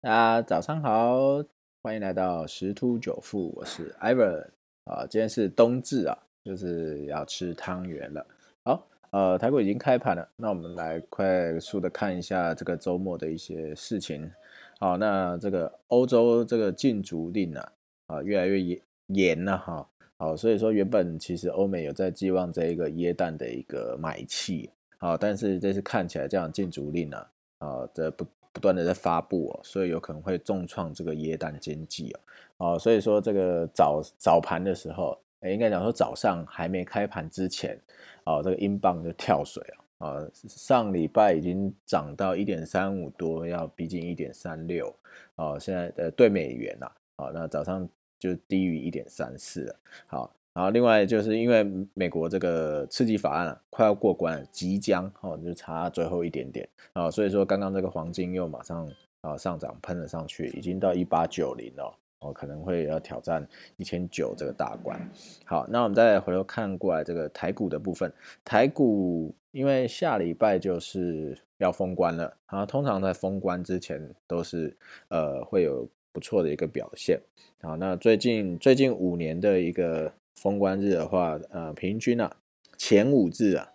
大家早上好，欢迎来到十突九富，我是 Ivan 啊，今天是冬至啊，就是要吃汤圆了。好，呃，台股已经开盘了，那我们来快速的看一下这个周末的一些事情。好，那这个欧洲这个禁足令啊，啊，越来越严严了哈。好，所以说原本其实欧美有在寄望这一个耶诞的一个买气，好，但是这次看起来这样禁足令啊，啊，这不。不断的在发布哦，所以有可能会重创这个耶诞经济哦，哦，所以说这个早早盘的时候，哎，应该讲说早上还没开盘之前，哦，这个英镑就跳水了，啊，上礼拜已经涨到一点三五多，要逼近一点三六，哦，现在呃对美元呐，啊，那早上就低于一点三四了，好。然后另外就是因为美国这个刺激法案啊快要过关，即将哦就差最后一点点啊，所以说刚刚这个黄金又马上啊上涨喷了上去，已经到一八九零了哦，可能会要挑战一千九这个大关。好，那我们再回头看过来这个台股的部分，台股因为下礼拜就是要封关了啊，通常在封关之前都是呃会有不错的一个表现。好，那最近最近五年的一个。封关日的话，呃，平均啊，前五日啊，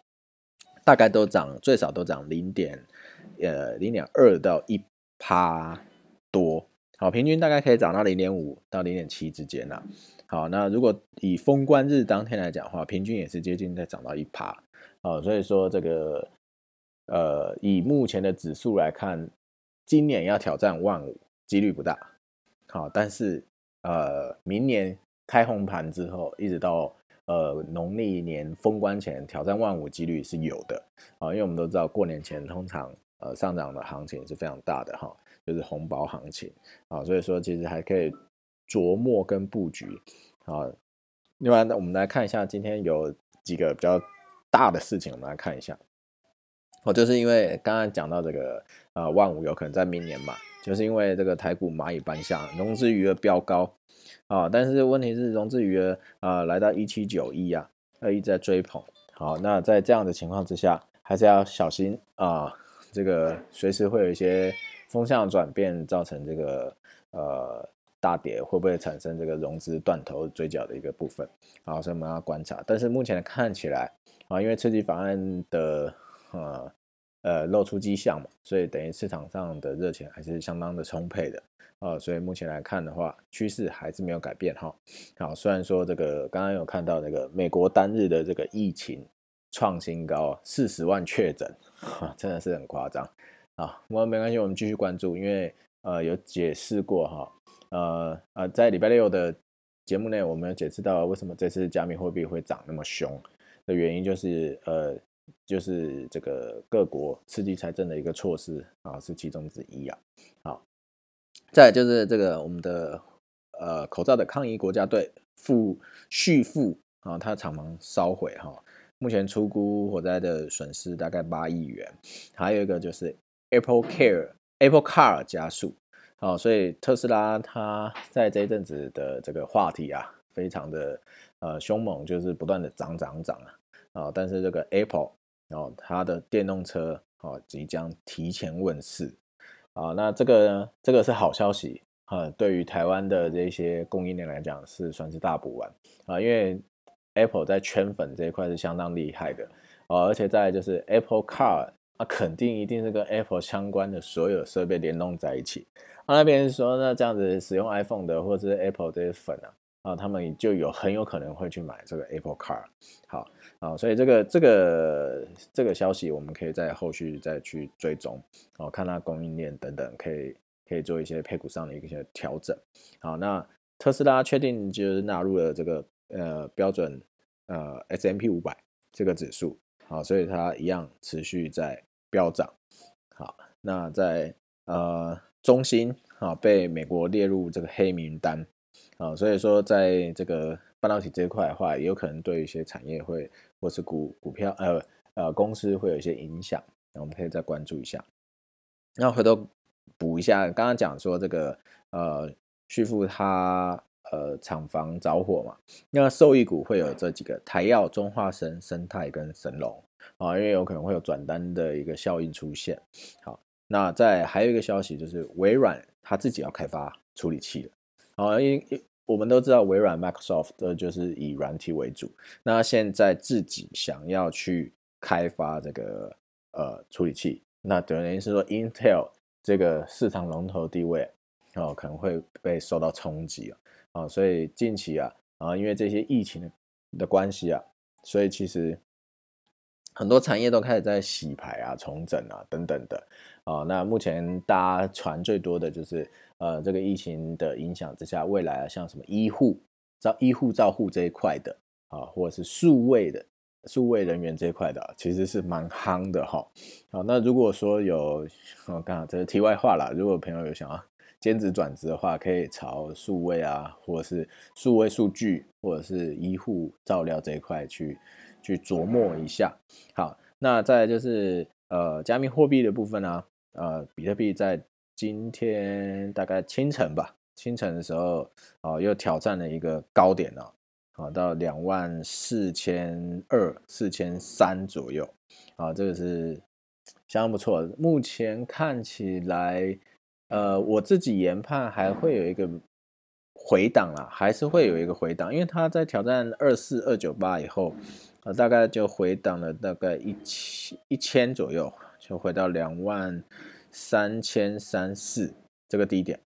大概都涨，最少都涨零点，呃，零点二到一趴多，好，平均大概可以涨到零点五到零点七之间呐。好，那如果以封关日当天来讲的话，平均也是接近在涨到一趴，好，所以说这个，呃，以目前的指数来看，今年要挑战万五几率不大，好，但是呃，明年。开红盘之后，一直到呃农历年封关前，挑战万五几率是有的啊，因为我们都知道过年前通常呃上涨的行情是非常大的哈，就是红包行情啊，所以说其实还可以琢磨跟布局啊。另外，我们来看一下今天有几个比较大的事情，我们来看一下。哦，就是因为刚刚讲到这个呃万五有可能在明年嘛，就是因为这个台股蚂蚁搬下，融资余额飙高。啊，但是问题是融资余额啊来到一七九亿啊，一直在追捧。好，那在这样的情况之下，还是要小心啊，这个随时会有一些风向转变，造成这个呃大跌，会不会产生这个融资断头追缴的一个部分？好，所以我们要观察。但是目前看起来啊，因为刺激法案的呃呃露出迹象嘛，所以等于市场上的热钱还是相当的充沛的。啊，所以目前来看的话，趋势还是没有改变哈。好，虽然说这个刚刚有看到那个美国单日的这个疫情创新高，四十万确诊，真的是很夸张啊。不过没关系，我们继续关注，因为呃有解释过哈，呃呃在礼拜六的节目内，我们有解释到为什么这次加密货币会涨那么凶的原因，就是呃就是这个各国刺激财政的一个措施啊，是其中之一啊。好。再就是这个我们的呃口罩的抗疫国家队复续付啊，它厂房烧毁哈，目前出估火灾的损失大概八亿元。还有一个就是 Apple Care Apple Car 加速，啊，所以特斯拉它在这一阵子的这个话题啊，非常的呃凶猛，就是不断的涨涨涨啊啊，但是这个 Apple 哦，它的电动车哦即将提前问世。啊，那这个呢？这个是好消息啊，对于台湾的这些供应链来讲是算是大补丸啊，因为 Apple 在圈粉这一块是相当厉害的啊，而且再就是 Apple Car 啊，肯定一定是跟 Apple 相关的所有设备联动在一起。啊，那边说那这样子使用 iPhone 的或者是 Apple 这些粉啊。啊，他们就有很有可能会去买这个 Apple Car，好啊，所以这个这个这个消息我们可以在后续再去追踪，哦，看它供应链等等，可以可以做一些配股上的一些调整。好，那特斯拉确定就是纳入了这个呃标准呃 S M P 五百这个指数，好，所以它一样持续在飙涨。好，那在呃中心啊被美国列入这个黑名单。啊，所以说在这个半导体这一块的话，也有可能对一些产业会或是股股票呃呃公司会有一些影响，那我们可以再关注一下。那回头补一下，刚刚讲说这个呃旭富它呃厂房着火嘛，那受益股会有这几个台药、中化生、生态跟神龙啊，因为有可能会有转单的一个效应出现。好。那在还有一个消息就是微软它自己要开发处理器了，啊，因为我们都知道微软 Microsoft 的就是以软体为主，那现在自己想要去开发这个呃处理器，那等于是说 Intel 这个市场龙头地位哦可能会被受到冲击啊，啊，所以近期啊啊因为这些疫情的关系啊，所以其实。很多产业都开始在洗牌啊、重整啊等等的啊。那目前大家传最多的就是，呃，这个疫情的影响之下，未来像什么医护、照医护照护这一块的啊，或者是数位的数位人员这一块的，其实是蛮夯的哈。好，那如果说有，我刚好这是题外话啦。如果朋友有想要兼职转职的话，可以朝数位啊，或者是数位数据，或者是医护照料这一块去。去琢磨一下，好，那再就是呃，加密货币的部分呢，呃，比特币在今天大概清晨吧，清晨的时候啊，又挑战了一个高点了，啊，到两万四千二、四千三左右，啊，这个是相当不错。目前看起来，呃，我自己研判还会有一个回档啦，还是会有一个回档，因为它在挑战二四二九八以后。啊，大概就回档了大概一千一千左右，就回到两万三千三四这个低点。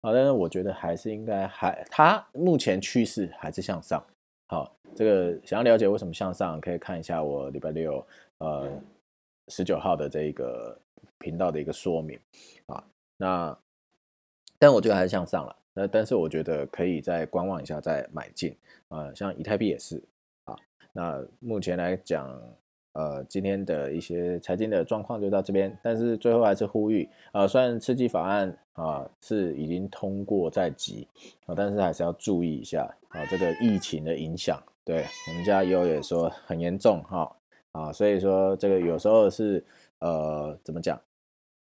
啊，但是我觉得还是应该还，它目前趋势还是向上。好，这个想要了解为什么向上，可以看一下我礼拜六呃十九号的这一个频道的一个说明。啊，那但我觉得还是向上了。那但是我觉得可以再观望一下再买进。啊，像以太币也是啊。那目前来讲，呃，今天的一些财经的状况就到这边。但是最后还是呼吁，呃，虽然刺激法案啊是已经通过在即啊，但是还是要注意一下啊，这个疫情的影响。对我们家友也说很严重哈啊，所以说这个有时候是呃怎么讲，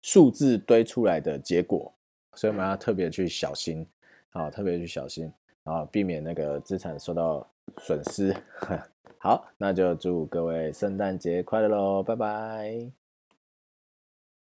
数字堆出来的结果，所以我们要特别去小心啊，特别去小心啊，避免那个资产受到损失。好，那就祝各位圣诞节快乐喽，拜拜。